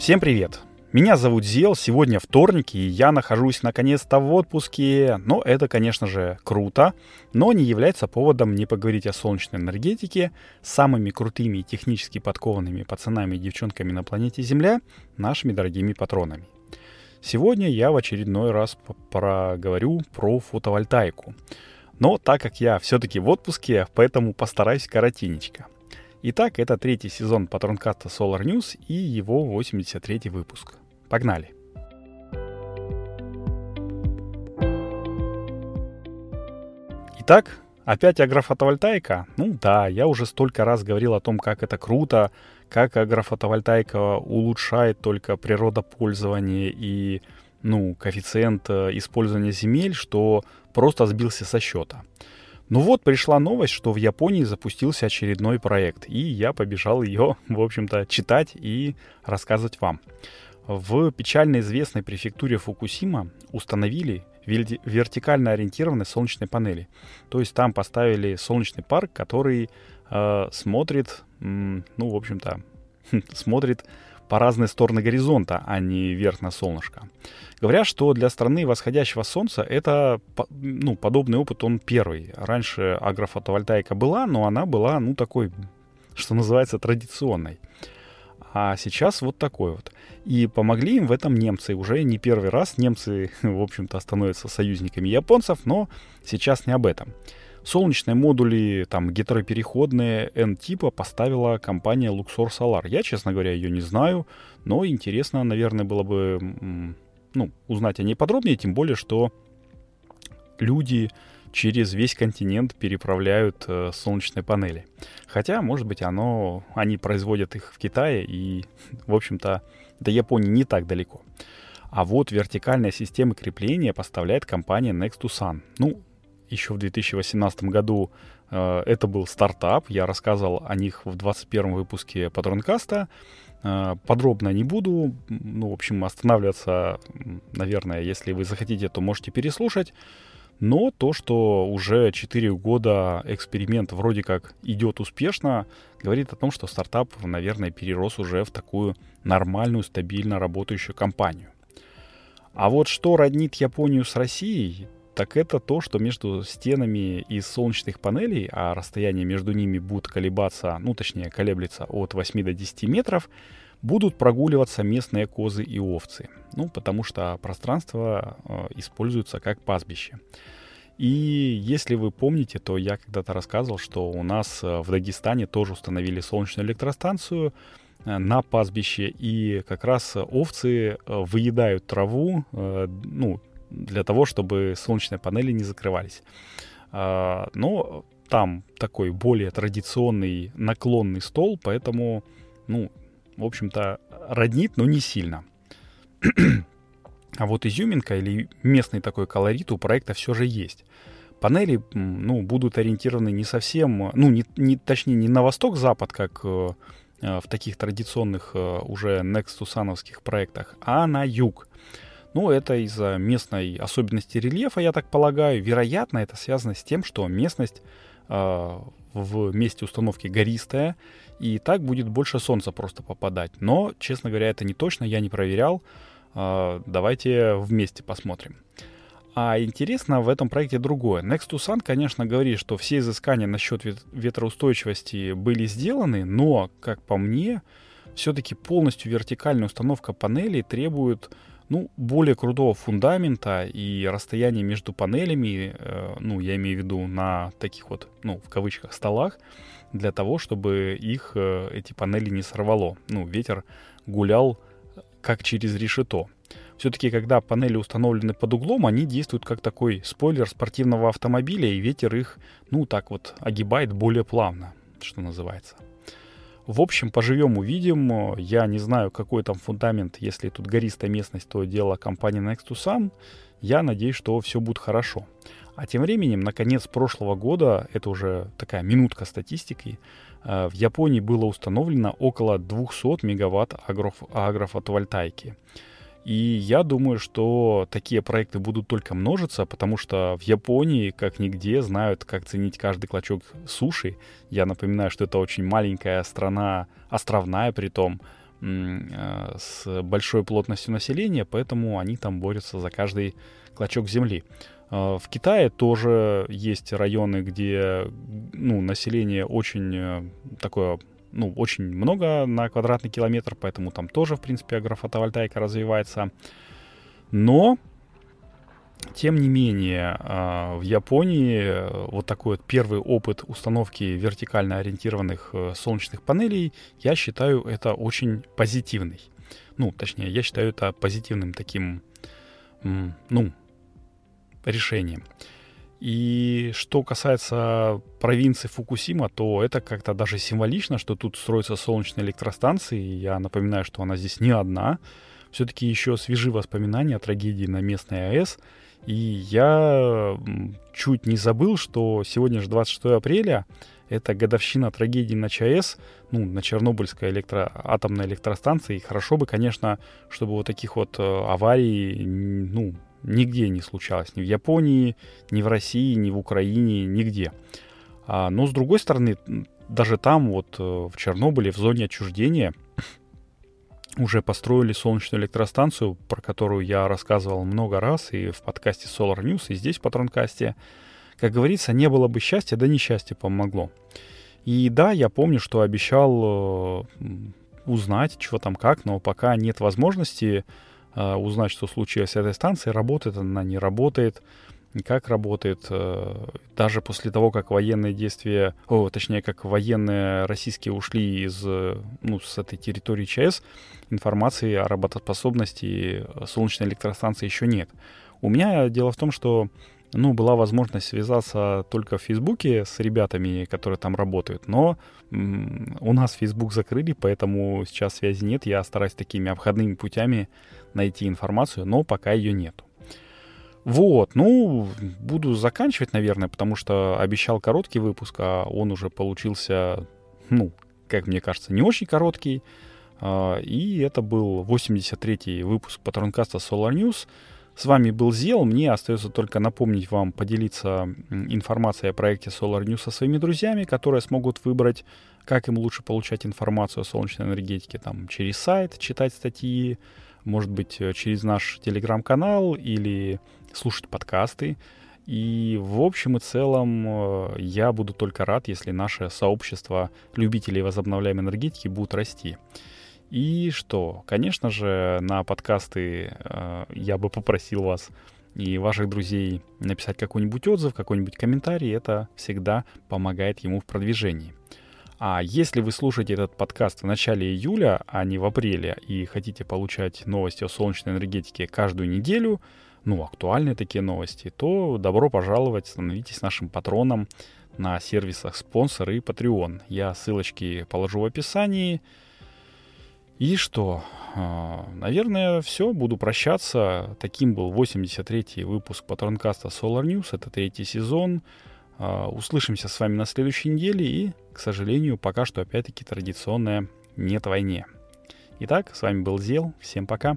Всем привет! Меня зовут Зел, сегодня вторник, и я нахожусь наконец-то в отпуске. Но это, конечно же, круто, но не является поводом не поговорить о солнечной энергетике с самыми крутыми и технически подкованными пацанами и девчонками на планете Земля, нашими дорогими патронами. Сегодня я в очередной раз проговорю про фотовольтайку. Но так как я все-таки в отпуске, поэтому постараюсь коротенечко. Итак, это третий сезон патронкаста Solar News и его 83 выпуск. Погнали! Итак, опять агрофотовольтаика? Ну да, я уже столько раз говорил о том, как это круто, как агрофотовольтаика улучшает только природопользование и ну, коэффициент э, использования земель, что просто сбился со счета. Ну вот, пришла новость, что в Японии запустился очередной проект, и я побежал ее, в общем-то, читать и рассказывать вам. В печально известной префектуре Фукусима установили вертикально ориентированные солнечные панели. То есть там поставили солнечный парк, который э, смотрит, ну, в общем-то, смотрит по разные стороны горизонта, а не вверх на солнышко. Говорят, что для страны восходящего солнца это, ну, подобный опыт, он первый. Раньше агрофотовольтаика была, но она была, ну, такой, что называется, традиционной. А сейчас вот такой вот. И помогли им в этом немцы. Уже не первый раз немцы, в общем-то, становятся союзниками японцев, но сейчас не об этом. Солнечные модули, там, гетеропереходные N-типа поставила компания Luxor Solar. Я, честно говоря, ее не знаю, но интересно, наверное, было бы ну, узнать о ней подробнее, тем более, что люди через весь континент переправляют э, солнечные панели. Хотя, может быть, оно, они производят их в Китае, и, в общем-то, до Японии не так далеко. А вот вертикальная система крепления поставляет компания Next to Sun. Ну, еще в 2018 году э, это был стартап. Я рассказывал о них в 21 выпуске Патронкаста. Э, подробно не буду. Ну, в общем, останавливаться, наверное, если вы захотите, то можете переслушать. Но то, что уже 4 года эксперимент вроде как идет успешно, говорит о том, что стартап, наверное, перерос уже в такую нормальную, стабильно работающую компанию. А вот что роднит Японию с Россией, так это то, что между стенами из солнечных панелей, а расстояние между ними будет колебаться, ну точнее колеблется от 8 до 10 метров, будут прогуливаться местные козы и овцы. Ну, потому что пространство э, используется как пастбище. И если вы помните, то я когда-то рассказывал, что у нас э, в Дагестане тоже установили солнечную электростанцию э, на пастбище, и как раз овцы э, выедают траву, ну, для того, чтобы солнечные панели не закрывались. А, но там такой более традиционный наклонный стол, поэтому, ну, в общем-то, роднит, но не сильно. а вот изюминка или местный такой колорит у проекта все же есть. Панели, ну, будут ориентированы не совсем, ну, не, не, точнее, не на восток-запад, как э, э в таких традиционных э, уже Nextusановских проектах, а на юг. Ну, это из-за местной особенности рельефа, я так полагаю. Вероятно, это связано с тем, что местность э, в месте установки гористая, и так будет больше солнца просто попадать. Но, честно говоря, это не точно, я не проверял. Э, давайте вместе посмотрим. А интересно в этом проекте другое. Next Sun, конечно, говорит, что все изыскания насчет ветроустойчивости были сделаны, но, как по мне, все-таки полностью вертикальная установка панелей требует ну, более крутого фундамента и расстояние между панелями, э, ну, я имею в виду на таких вот, ну, в кавычках, столах, для того, чтобы их, э, эти панели не сорвало. Ну, ветер гулял э, как через решето. Все-таки, когда панели установлены под углом, они действуют как такой спойлер спортивного автомобиля, и ветер их, ну, так вот, огибает более плавно, что называется. В общем, поживем, увидим. Я не знаю, какой там фундамент. Если тут гористая местность, то дело компании Next to Sun. Я надеюсь, что все будет хорошо. А тем временем, на конец прошлого года, это уже такая минутка статистики, э, в Японии было установлено около 200 мегаватт агрофотовольтайки. И я думаю, что такие проекты будут только множиться, потому что в Японии, как нигде, знают, как ценить каждый клочок суши. Я напоминаю, что это очень маленькая страна, островная при том, э, с большой плотностью населения, поэтому они там борются за каждый клочок земли. Э, в Китае тоже есть районы, где ну, население очень э, такое ну, очень много на квадратный километр, поэтому там тоже, в принципе, агрофотовольтайка развивается. Но тем не менее, а, в Японии э, вот такой вот первый опыт установки вертикально ориентированных э, солнечных панелей, я считаю это очень позитивный. Ну, точнее, я считаю это позитивным таким, ну, решением. И что касается провинции Фукусима, то это как-то даже символично, что тут строятся солнечные электростанции. Я напоминаю, что она здесь не одна. Все-таки еще свежи воспоминания о трагедии на местной АЭС – и я чуть не забыл, что сегодня же 26 апреля, это годовщина трагедии на ЧАЭС, ну, на Чернобыльской электро... атомной электростанции. И хорошо бы, конечно, чтобы вот таких вот э, аварий, ну, нигде не случалось. Ни в Японии, ни в России, ни в Украине, нигде. А, но, с другой стороны, даже там, вот э, в Чернобыле, в зоне отчуждения, уже построили солнечную электростанцию, про которую я рассказывал много раз и в подкасте Solar News, и здесь в Патронкасте. Как говорится, не было бы счастья, да несчастье помогло. И да, я помню, что обещал э, узнать, чего там как, но пока нет возможности узнать, что случилось с этой станцией, работает она, не работает как работает, э, даже после того, как военные действия, о, точнее, как военные российские ушли из, ну, с этой территории ЧАЭС, информации о работоспособности солнечной электростанции еще нет. У меня дело в том, что ну, была возможность связаться только в Фейсбуке с ребятами, которые там работают, но у нас Фейсбук закрыли, поэтому сейчас связи нет. Я стараюсь такими обходными путями найти информацию, но пока ее нету. Вот, ну, буду заканчивать, наверное, потому что обещал короткий выпуск, а он уже получился, ну, как мне кажется, не очень короткий. А, и это был 83-й выпуск Патронкаста Solar News. С вами был Зел. Мне остается только напомнить вам поделиться информацией о проекте Solar News со своими друзьями, которые смогут выбрать, как им лучше получать информацию о солнечной энергетике. Там через сайт читать статьи, может быть, э, через наш телеграм-канал или слушать подкасты. И в общем и целом э, я буду только рад, если наше сообщество любителей возобновляемой энергетики будет расти. И что? Конечно же, на подкасты э, я бы попросил вас и ваших друзей написать какой-нибудь отзыв, какой-нибудь комментарий. Это всегда помогает ему в продвижении. А если вы слушаете этот подкаст в начале июля, а не в апреле, и хотите получать новости о солнечной энергетике каждую неделю, ну, актуальные такие новости, то добро пожаловать, становитесь нашим патроном на сервисах спонсор и Patreon. Я ссылочки положу в описании. И что? А, наверное, все. Буду прощаться. Таким был 83-й выпуск Патронкаста Solar News. Это третий сезон. А, услышимся с вами на следующей неделе и, к сожалению, пока что опять-таки традиционная «Нет войне». Итак, с вами был Зел. Всем пока.